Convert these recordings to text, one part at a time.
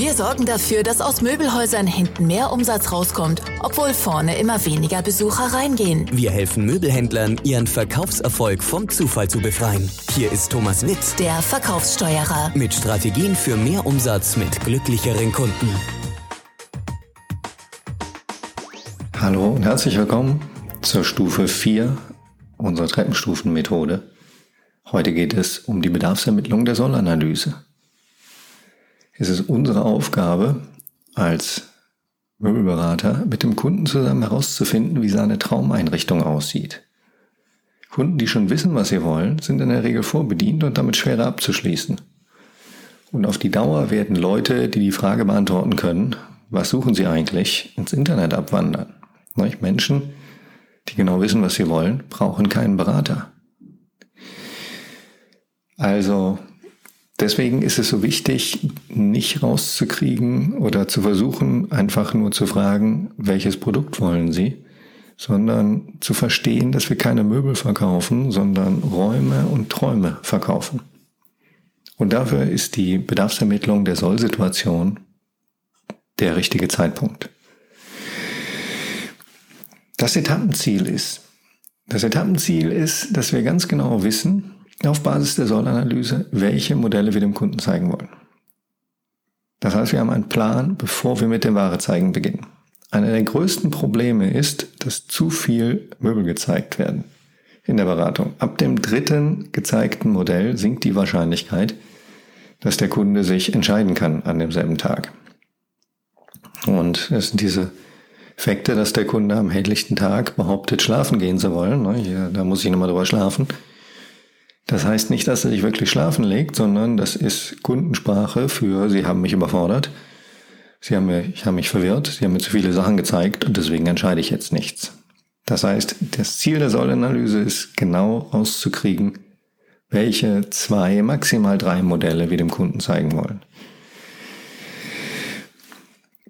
Wir sorgen dafür, dass aus Möbelhäusern hinten mehr Umsatz rauskommt, obwohl vorne immer weniger Besucher reingehen. Wir helfen Möbelhändlern, ihren Verkaufserfolg vom Zufall zu befreien. Hier ist Thomas Witt, Der Verkaufssteuerer. mit Strategien für mehr Umsatz mit glücklicheren Kunden. Hallo und herzlich willkommen zur Stufe 4 unserer Treppenstufenmethode. Heute geht es um die Bedarfsermittlung der Sollanalyse. Es ist unsere Aufgabe als Möbelberater mit dem Kunden zusammen herauszufinden, wie seine Traumeinrichtung aussieht. Kunden, die schon wissen, was sie wollen, sind in der Regel vorbedient und damit schwerer abzuschließen. Und auf die Dauer werden Leute, die die Frage beantworten können, was suchen sie eigentlich, ins Internet abwandern. Menschen, die genau wissen, was sie wollen, brauchen keinen Berater. Also deswegen ist es so wichtig, nicht rauszukriegen oder zu versuchen, einfach nur zu fragen, welches Produkt wollen Sie, sondern zu verstehen, dass wir keine Möbel verkaufen, sondern Räume und Träume verkaufen. Und dafür ist die Bedarfsermittlung der Sollsituation der richtige Zeitpunkt. Das Etappenziel ist, das Etappenziel ist, dass wir ganz genau wissen, auf Basis der Sollanalyse, welche Modelle wir dem Kunden zeigen wollen. Das heißt, wir haben einen Plan, bevor wir mit dem Ware zeigen beginnen. Einer der größten Probleme ist, dass zu viel Möbel gezeigt werden in der Beratung. Ab dem dritten gezeigten Modell sinkt die Wahrscheinlichkeit, dass der Kunde sich entscheiden kann an demselben Tag. Und es sind diese Effekte, dass der Kunde am helllichten Tag behauptet, schlafen gehen zu wollen. Ne, da muss ich nochmal drüber schlafen. Das heißt nicht, dass er sich wirklich schlafen legt, sondern das ist Kundensprache für, sie haben mich überfordert, sie haben mich, haben mich verwirrt, sie haben mir zu viele Sachen gezeigt und deswegen entscheide ich jetzt nichts. Das heißt, das Ziel der Sollanalyse ist genau rauszukriegen, welche zwei, maximal drei Modelle wir dem Kunden zeigen wollen.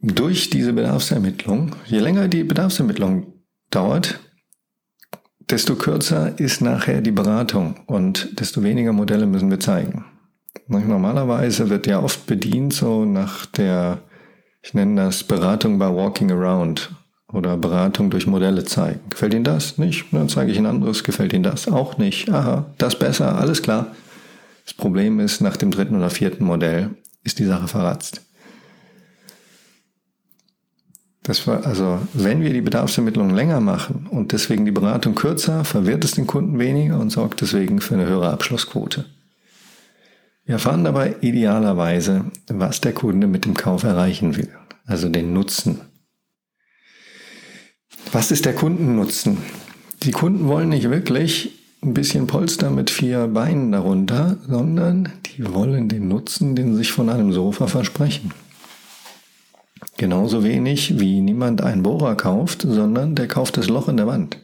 Durch diese Bedarfsermittlung, je länger die Bedarfsermittlung dauert, desto kürzer ist nachher die Beratung und desto weniger Modelle müssen wir zeigen. Normalerweise wird ja oft bedient so nach der, ich nenne das Beratung by Walking Around oder Beratung durch Modelle zeigen. Gefällt Ihnen das? Nicht? Dann zeige ich ein anderes. Gefällt Ihnen das? Auch nicht. Aha, das besser, alles klar. Das Problem ist, nach dem dritten oder vierten Modell ist die Sache verratzt. Das war, also, wenn wir die Bedarfsermittlung länger machen und deswegen die Beratung kürzer, verwirrt es den Kunden weniger und sorgt deswegen für eine höhere Abschlussquote. Wir erfahren dabei idealerweise, was der Kunde mit dem Kauf erreichen will, also den Nutzen. Was ist der Kundennutzen? Die Kunden wollen nicht wirklich ein bisschen Polster mit vier Beinen darunter, sondern die wollen den Nutzen, den sie sich von einem Sofa versprechen. Genauso wenig wie niemand einen Bohrer kauft, sondern der kauft das Loch in der Wand.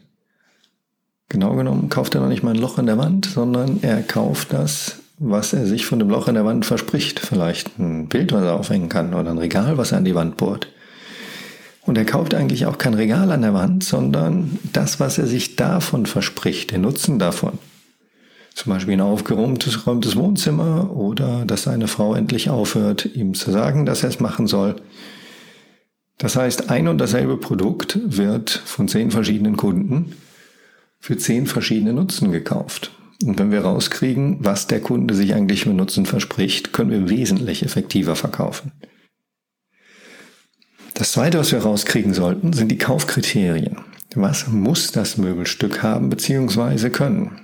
Genau genommen kauft er noch nicht mal ein Loch in der Wand, sondern er kauft das, was er sich von dem Loch in der Wand verspricht. Vielleicht ein Bild, was er aufhängen kann oder ein Regal, was er an die Wand bohrt. Und er kauft eigentlich auch kein Regal an der Wand, sondern das, was er sich davon verspricht, den Nutzen davon. Zum Beispiel ein aufgeräumtes räumtes Wohnzimmer oder dass seine Frau endlich aufhört, ihm zu sagen, dass er es machen soll. Das heißt, ein und dasselbe Produkt wird von zehn verschiedenen Kunden für zehn verschiedene Nutzen gekauft. Und wenn wir rauskriegen, was der Kunde sich eigentlich für Nutzen verspricht, können wir wesentlich effektiver verkaufen. Das zweite, was wir rauskriegen sollten, sind die Kaufkriterien. Was muss das Möbelstück haben bzw. können?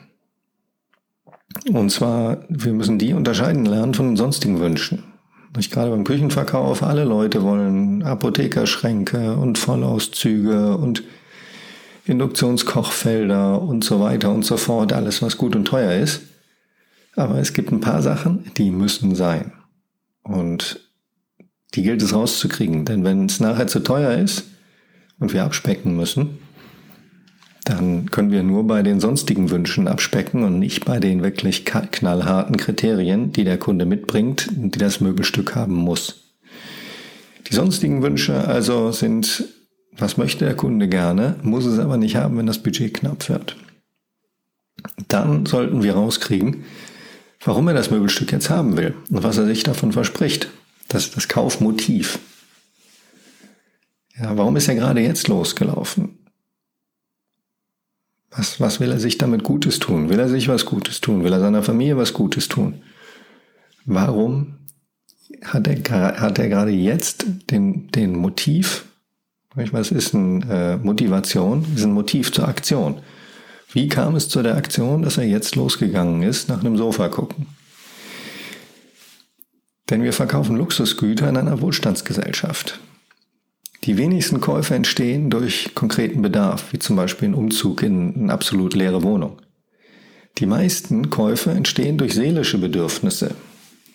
Und zwar, wir müssen die unterscheiden lernen von den sonstigen Wünschen. Nicht gerade beim Küchenverkauf, alle Leute wollen Apothekerschränke und Vollauszüge und Induktionskochfelder und so weiter und so fort, alles was gut und teuer ist. Aber es gibt ein paar Sachen, die müssen sein. Und die gilt es rauszukriegen, denn wenn es nachher zu teuer ist und wir abspecken müssen, dann können wir nur bei den sonstigen Wünschen abspecken und nicht bei den wirklich knallharten Kriterien, die der Kunde mitbringt, die das Möbelstück haben muss. Die sonstigen Wünsche also sind, was möchte der Kunde gerne, muss es aber nicht haben, wenn das Budget knapp wird. Dann sollten wir rauskriegen, warum er das Möbelstück jetzt haben will und was er sich davon verspricht. Das, das Kaufmotiv. Ja, warum ist er gerade jetzt losgelaufen? Was, was will er sich damit Gutes tun? Will er sich was Gutes tun? Will er seiner Familie was Gutes tun? Warum hat er, hat er gerade jetzt den, den Motiv, was ist eine äh, Motivation? Ist ein Motiv zur Aktion. Wie kam es zu der Aktion, dass er jetzt losgegangen ist, nach einem Sofa gucken? Denn wir verkaufen Luxusgüter in einer Wohlstandsgesellschaft. Die wenigsten Käufe entstehen durch konkreten Bedarf, wie zum Beispiel ein Umzug in eine absolut leere Wohnung. Die meisten Käufe entstehen durch seelische Bedürfnisse.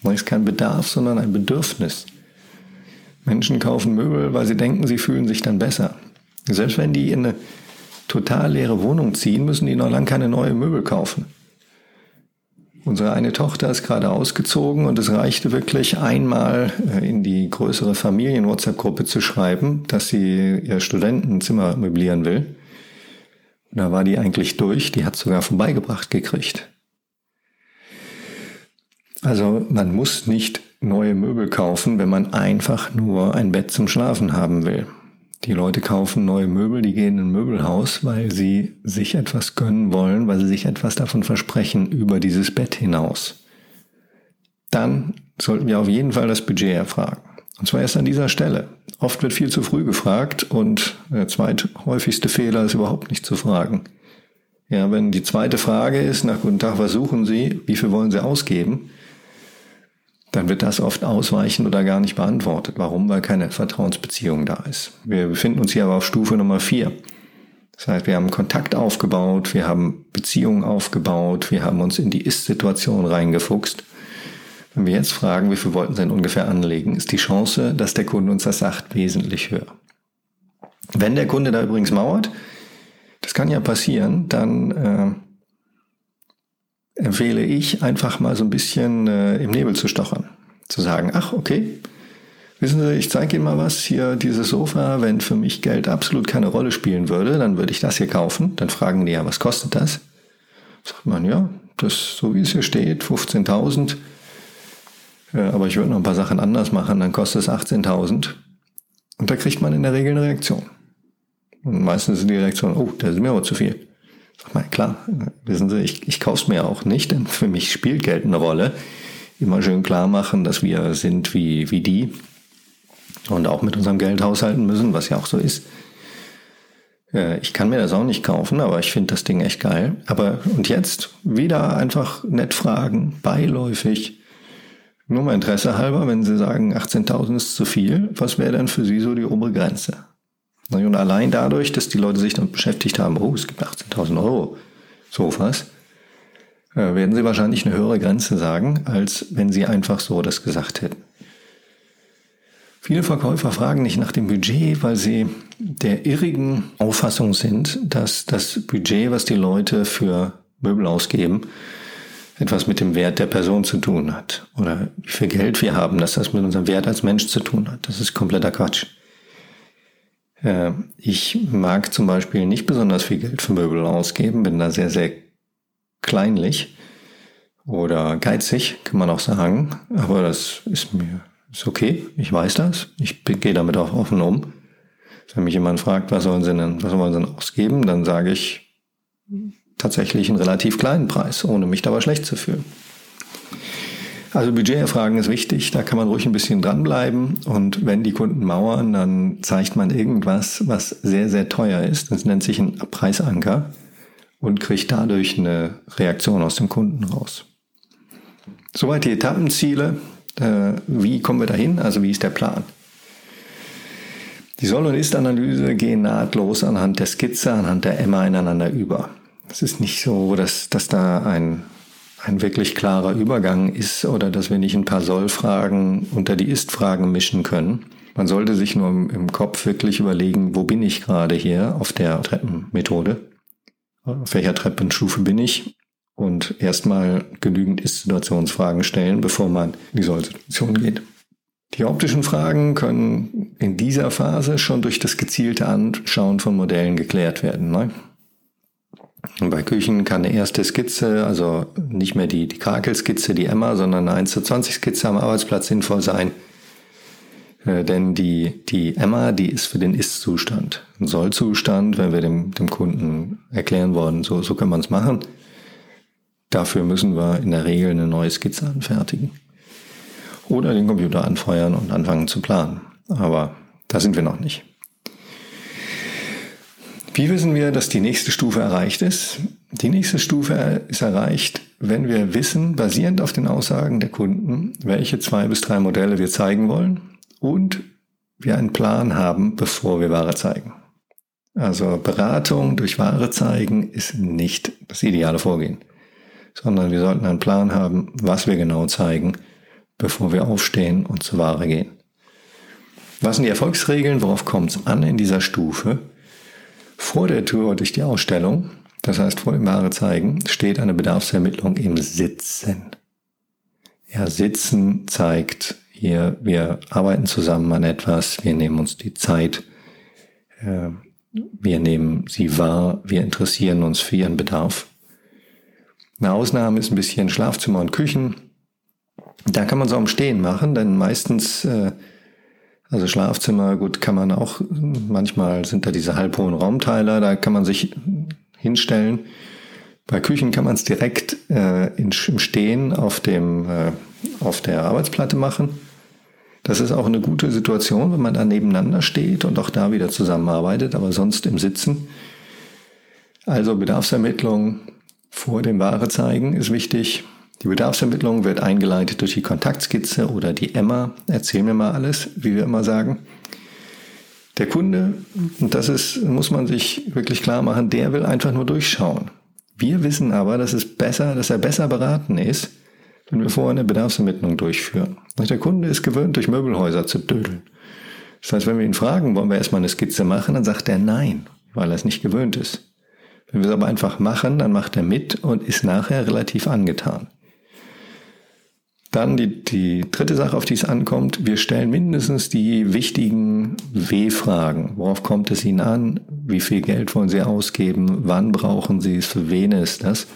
Das ist kein Bedarf, sondern ein Bedürfnis. Menschen kaufen Möbel, weil sie denken, sie fühlen sich dann besser. Selbst wenn die in eine total leere Wohnung ziehen, müssen die noch lange keine neue Möbel kaufen. Unsere eine Tochter ist gerade ausgezogen und es reichte wirklich einmal äh, in die größere Familien-WhatsApp-Gruppe zu schreiben, dass sie ihr Studentenzimmer möblieren will. Und da war die eigentlich durch, die hat sogar vorbeigebracht gekriegt. Also man muss nicht neue Möbel kaufen, wenn man einfach nur ein Bett zum Schlafen haben will. Die Leute kaufen neue Möbel, die gehen in ein Möbelhaus, weil sie sich etwas gönnen wollen, weil sie sich etwas davon versprechen über dieses Bett hinaus. Dann sollten wir auf jeden Fall das Budget erfragen. Und zwar erst an dieser Stelle. Oft wird viel zu früh gefragt und der zweithäufigste Fehler ist überhaupt nicht zu fragen. Ja, wenn die zweite Frage ist, nach guten Tag, was suchen Sie, wie viel wollen Sie ausgeben, dann wird das oft ausweichen oder gar nicht beantwortet. Warum? Weil keine Vertrauensbeziehung da ist. Wir befinden uns hier aber auf Stufe Nummer vier. Das heißt, wir haben Kontakt aufgebaut, wir haben Beziehungen aufgebaut, wir haben uns in die Ist-Situation reingefuchst. Wenn wir jetzt fragen, wie viel wollten Sie denn ungefähr anlegen, ist die Chance, dass der Kunde uns das sagt, wesentlich höher. Wenn der Kunde da übrigens mauert, das kann ja passieren, dann äh, empfehle ich einfach mal so ein bisschen äh, im Nebel zu stochern. Zu sagen, ach, okay, wissen Sie, ich zeige Ihnen mal was, hier dieses Sofa, wenn für mich Geld absolut keine Rolle spielen würde, dann würde ich das hier kaufen. Dann fragen die ja, was kostet das? Sagt man, ja, das, so wie es hier steht, 15.000. Äh, aber ich würde noch ein paar Sachen anders machen, dann kostet es 18.000. Und da kriegt man in der Regel eine Reaktion. Und meistens ist die Reaktion, oh, das ist mir aber zu viel. Sag mal, klar, wissen Sie, ich, ich kaufe es mir auch nicht, denn für mich spielt Geld eine Rolle. Immer schön klar machen, dass wir sind wie, wie die und auch mit unserem Geld haushalten müssen, was ja auch so ist. Äh, ich kann mir das auch nicht kaufen, aber ich finde das Ding echt geil. Aber und jetzt wieder einfach nett fragen, beiläufig. Nur mal Interesse halber, wenn Sie sagen, 18.000 ist zu viel, was wäre denn für Sie so die obere Grenze? Und allein dadurch, dass die Leute sich damit beschäftigt haben, oh, es gibt 18.000 Euro Sofas, äh, werden sie wahrscheinlich eine höhere Grenze sagen, als wenn sie einfach so das gesagt hätten. Viele Verkäufer fragen nicht nach dem Budget, weil sie der irrigen Auffassung sind, dass das Budget, was die Leute für Möbel ausgeben, etwas mit dem Wert der Person zu tun hat. Oder wie viel Geld wir haben, dass das mit unserem Wert als Mensch zu tun hat. Das ist kompletter Quatsch. Äh, ich mag zum Beispiel nicht besonders viel Geld für Möbel ausgeben, bin da sehr, sehr kleinlich oder geizig, kann man auch sagen. Aber das ist mir ist okay. Ich weiß das. Ich gehe damit auch offen um. Wenn mich jemand fragt, was sollen Sie denn, was wollen Sie denn ausgeben, dann sage ich tatsächlich einen relativ kleinen Preis, ohne mich dabei schlecht zu fühlen. Also Budgeterfragen ist wichtig, da kann man ruhig ein bisschen dranbleiben und wenn die Kunden mauern, dann zeigt man irgendwas, was sehr, sehr teuer ist. Das nennt sich ein Preisanker und kriegt dadurch eine Reaktion aus dem Kunden raus. Soweit die Etappenziele. Äh, wie kommen wir dahin? Also wie ist der Plan? Die Soll- und Ist-Analyse gehen nahtlos anhand der Skizze, anhand der Emma ineinander über. Es ist nicht so, dass, dass da ein ein wirklich klarer Übergang ist oder dass wir nicht ein paar Soll-Fragen unter die Ist-Fragen mischen können. Man sollte sich nur im, Kopf wirklich überlegen, wo bin ich gerade hier auf der Treppenmethode? Auf welcher Treppenstufe bin ich? Und erstmal genügend Ist-Situationsfragen stellen, bevor man in die Soll-Situation geht. Die optischen Fragen können in dieser Phase schon durch das gezielte Anschauen von Modellen geklärt werden. Ne? Bei Küchen kann eine erste Skizze, also nicht mehr die, die Krakelskizze, die Emma, sondern eine 1 zu 20 Skizze am Arbeitsplatz sinnvoll sein. Äh, denn die, die Emma, die ist für den Ist-Zustand. Ein Soll-Zustand, wenn wir dem, dem Kunden erklären wollen, so, so kann man es machen. Dafür müssen wir in der Regel eine neue Skizze anfertigen. Oder den Computer anfeuern und anfangen zu planen. Aber da sind wir noch nicht. Wie wissen wir, dass die nächste Stufe erreicht ist? Die nächste Stufe ist erreicht, wenn wir wissen, basierend auf den Aussagen der Kunden, welche zwei bis drei Modelle wir zeigen wollen und wir einen Plan haben, bevor wir Ware zeigen. Also Beratung durch Ware zeigen ist nicht das ideale Vorgehen, sondern wir sollten einen Plan haben, was wir genau zeigen, bevor wir aufstehen und zur Ware gehen. Was sind die Erfolgsregeln? Worauf kommt es an in dieser Stufe? Vor der Tour durch die Ausstellung, das heißt vor dem Ware zeigen, steht eine Bedarfsermittlung im Sitzen. Ja, Sitzen zeigt hier, wir arbeiten zusammen an etwas, wir nehmen uns die Zeit, äh, wir nehmen sie wahr, wir interessieren uns für ihren Bedarf. Eine Ausnahme ist ein bisschen Schlafzimmer und Küchen. Da kann man es auch im Stehen machen, denn meistens, äh, also Schlafzimmer, gut, kann man auch, manchmal sind da diese halbhohen Raumteiler, da kann man sich hinstellen. Bei Küchen kann man es direkt äh, in, im Stehen auf, dem, äh, auf der Arbeitsplatte machen. Das ist auch eine gute Situation, wenn man da nebeneinander steht und auch da wieder zusammenarbeitet, aber sonst im Sitzen. Also Bedarfsermittlung vor dem Ware zeigen ist wichtig. Die Bedarfsermittlung wird eingeleitet durch die Kontaktskizze oder die Emma. Erzähl mir mal alles, wie wir immer sagen. Der Kunde, und das ist, muss man sich wirklich klar machen, der will einfach nur durchschauen. Wir wissen aber, dass es besser, dass er besser beraten ist, wenn wir vorher eine Bedarfsermittlung durchführen. Der Kunde ist gewöhnt, durch Möbelhäuser zu dödeln. Das heißt, wenn wir ihn fragen, wollen wir erstmal eine Skizze machen, dann sagt er nein, weil er es nicht gewöhnt ist. Wenn wir es aber einfach machen, dann macht er mit und ist nachher relativ angetan. Dann die, die dritte Sache, auf die es ankommt, wir stellen mindestens die wichtigen W-Fragen. Worauf kommt es Ihnen an? Wie viel Geld wollen Sie ausgeben? Wann brauchen Sie es? Für wen ist das?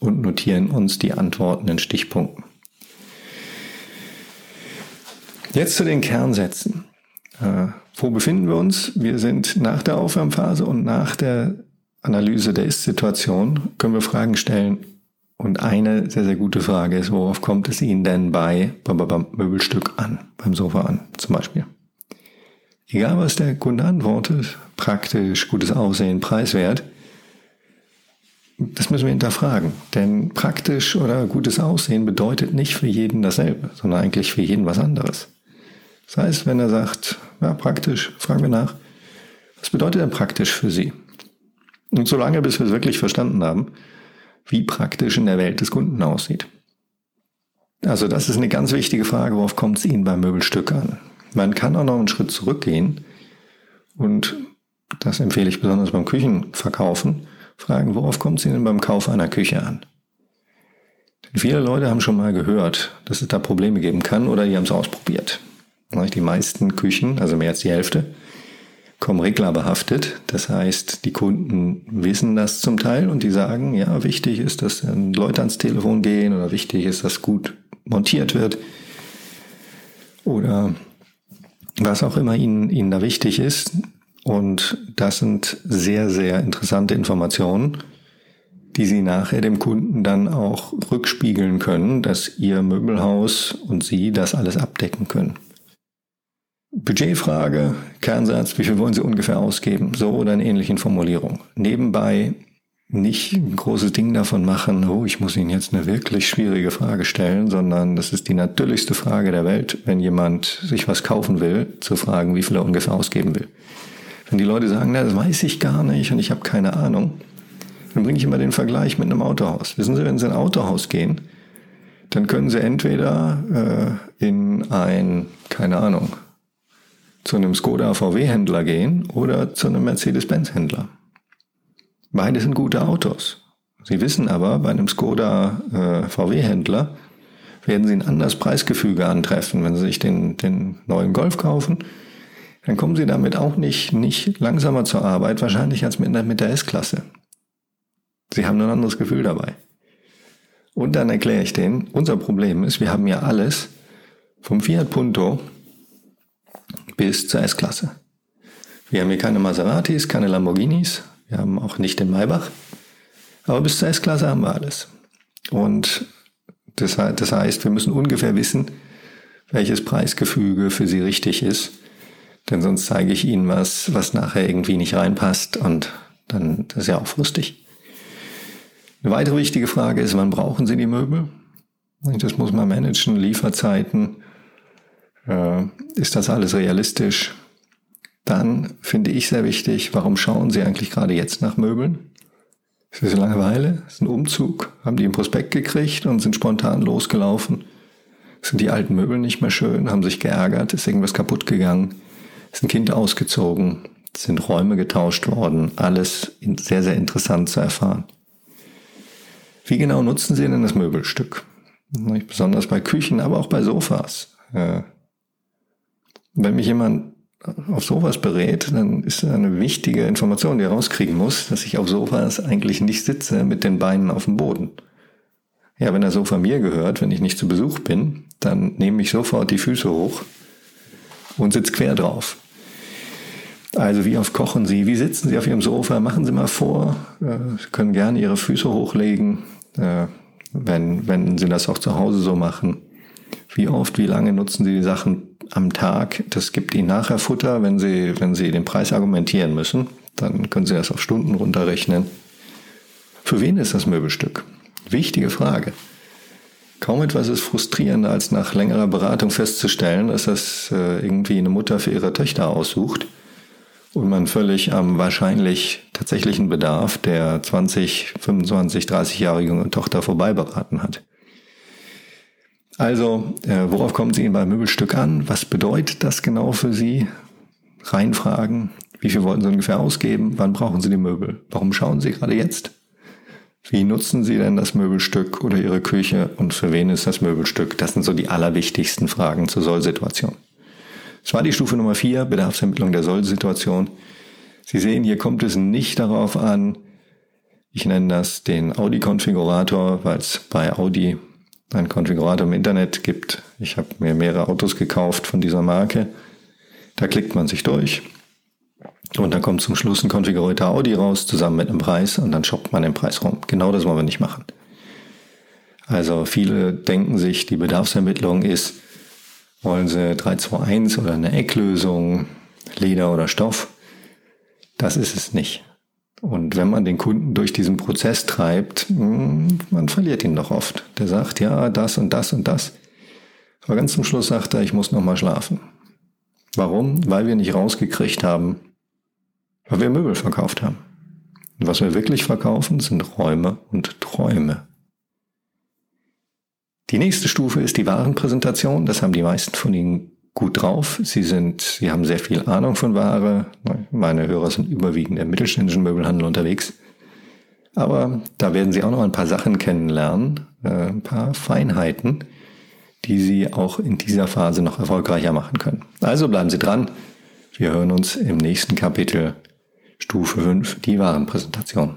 und notieren uns die Antworten in Stichpunkten. Jetzt zu den Kernsätzen. Äh, wo befinden wir uns? Wir sind nach der Aufwärmphase und nach der Analyse der Ist-Situation können wir Fragen stellen. Und eine sehr, sehr gute Frage ist, worauf kommt es Ihnen denn bei, beim Möbelstück an, beim Sofa an zum Beispiel? Egal was der Kunde antwortet, praktisch, gutes Aussehen, preiswert, das müssen wir hinterfragen. Denn praktisch oder gutes Aussehen bedeutet nicht für jeden dasselbe, sondern eigentlich für jeden was anderes. Das heißt, wenn er sagt, ja, praktisch, fragen wir nach, was bedeutet denn praktisch für Sie? Und solange, bis wir es wirklich verstanden haben, wie praktisch in der Welt des Kunden aussieht. Also das ist eine ganz wichtige Frage, worauf kommt es Ihnen beim Möbelstück an? Man kann auch noch einen Schritt zurückgehen und das empfehle ich besonders beim Küchenverkaufen fragen, worauf kommt es Ihnen beim Kauf einer Küche an? Denn viele Leute haben schon mal gehört, dass es da Probleme geben kann oder die haben es ausprobiert. Die meisten Küchen, also mehr als die Hälfte, kommen reglerbehaftet. Das heißt, die Kunden wissen das zum Teil und die sagen, ja, wichtig ist, dass Leute ans Telefon gehen oder wichtig ist, dass gut montiert wird oder was auch immer ihnen, ihnen da wichtig ist. Und das sind sehr, sehr interessante Informationen, die Sie nachher dem Kunden dann auch rückspiegeln können, dass Ihr Möbelhaus und Sie das alles abdecken können. Budgetfrage, Kernsatz, wie viel wollen Sie ungefähr ausgeben? So oder in ähnlichen Formulierungen. Nebenbei nicht ein großes Ding davon machen, oh, ich muss Ihnen jetzt eine wirklich schwierige Frage stellen, sondern das ist die natürlichste Frage der Welt, wenn jemand sich was kaufen will, zu fragen, wie viel er ungefähr ausgeben will. Wenn die Leute sagen, na, das weiß ich gar nicht und ich habe keine Ahnung, dann bringe ich immer den Vergleich mit einem Autohaus. Wissen Sie, wenn Sie in ein Autohaus gehen, dann können Sie entweder äh, in ein, keine Ahnung, zu einem Skoda VW-Händler gehen oder zu einem Mercedes-Benz-Händler. Beide sind gute Autos. Sie wissen aber, bei einem Skoda äh, VW-Händler werden Sie ein anderes Preisgefüge antreffen, wenn Sie sich den, den neuen Golf kaufen dann kommen Sie damit auch nicht, nicht langsamer zur Arbeit, wahrscheinlich als mit, mit der S-Klasse. Sie haben ein anderes Gefühl dabei. Und dann erkläre ich denen, unser Problem ist, wir haben ja alles vom Fiat Punto bis zur S-Klasse. Wir haben hier keine Maseratis, keine Lamborghinis, wir haben auch nicht den Maybach, aber bis zur S-Klasse haben wir alles. Und das, das heißt, wir müssen ungefähr wissen, welches Preisgefüge für Sie richtig ist, denn sonst zeige ich Ihnen was, was nachher irgendwie nicht reinpasst und dann das ist ja auch frustig. Eine weitere wichtige Frage ist, wann brauchen Sie die Möbel? Das muss man managen, Lieferzeiten. Äh, ist das alles realistisch? Dann finde ich sehr wichtig, warum schauen Sie eigentlich gerade jetzt nach Möbeln? Ist das Langeweile? Ist ein Umzug? Haben die einen Prospekt gekriegt und sind spontan losgelaufen? Sind die alten Möbel nicht mehr schön? Haben sich geärgert? Ist irgendwas kaputt gegangen? Ist ein Kind ausgezogen? Sind Räume getauscht worden? Alles sehr, sehr interessant zu erfahren. Wie genau nutzen Sie denn das Möbelstück? Besonders bei Küchen, aber auch bei Sofas. Wenn mich jemand auf Sofas berät, dann ist eine wichtige Information, die er rauskriegen muss, dass ich auf Sofas eigentlich nicht sitze mit den Beinen auf dem Boden. Ja, wenn der Sofa mir gehört, wenn ich nicht zu Besuch bin, dann nehme ich sofort die Füße hoch und sitze quer drauf. Also wie oft kochen Sie? Wie sitzen Sie auf Ihrem Sofa? Machen Sie mal vor. Äh, Sie können gerne Ihre Füße hochlegen, äh, wenn, wenn Sie das auch zu Hause so machen. Wie oft, wie lange nutzen Sie die Sachen am Tag? Das gibt Ihnen nachher Futter, wenn Sie, wenn Sie den Preis argumentieren müssen. Dann können Sie das auf Stunden runterrechnen. Für wen ist das Möbelstück? Wichtige Frage. Kaum etwas ist frustrierender, als nach längerer Beratung festzustellen, dass das äh, irgendwie eine Mutter für ihre Töchter aussucht und man völlig am wahrscheinlich tatsächlichen Bedarf der 20, 25, 30-jährigen Tochter vorbei beraten hat. Also, äh, worauf kommen Sie Ihnen beim Möbelstück an? Was bedeutet das genau für Sie? Reinfragen. Wie viel wollten Sie ungefähr ausgeben? Wann brauchen Sie die Möbel? Warum schauen Sie gerade jetzt? Wie nutzen Sie denn das Möbelstück oder Ihre Küche und für wen ist das Möbelstück? Das sind so die allerwichtigsten Fragen zur Sollsituation. Das war die Stufe Nummer vier, Bedarfsermittlung der Sollsituation. Sie sehen, hier kommt es nicht darauf an, ich nenne das den Audi-Konfigurator, weil es bei Audi einen Konfigurator im Internet gibt. Ich habe mir mehrere Autos gekauft von dieser Marke. Da klickt man sich durch und dann kommt zum Schluss ein konfigurierter Audi raus, zusammen mit einem Preis und dann shoppt man den Preis rum. Genau das wollen wir nicht machen. Also viele denken sich, die Bedarfsermittlung ist, wollen sie 321 oder eine Ecklösung, Leder oder Stoff. Das ist es nicht. Und wenn man den Kunden durch diesen Prozess treibt, hm, man verliert ihn doch oft. Der sagt, ja, das und das und das. Aber ganz zum Schluss sagt er, ich muss noch mal schlafen. Warum? Weil wir nicht rausgekriegt haben, weil wir Möbel verkauft haben. Und was wir wirklich verkaufen, sind Räume und Träume. Die nächste Stufe ist die Warenpräsentation. Das haben die meisten von Ihnen gut drauf. Sie sind, Sie haben sehr viel Ahnung von Ware. Meine Hörer sind überwiegend im mittelständischen Möbelhandel unterwegs. Aber da werden Sie auch noch ein paar Sachen kennenlernen, äh, ein paar Feinheiten, die Sie auch in dieser Phase noch erfolgreicher machen können. Also bleiben Sie dran. Wir hören uns im nächsten Kapitel Stufe 5, die Warenpräsentation.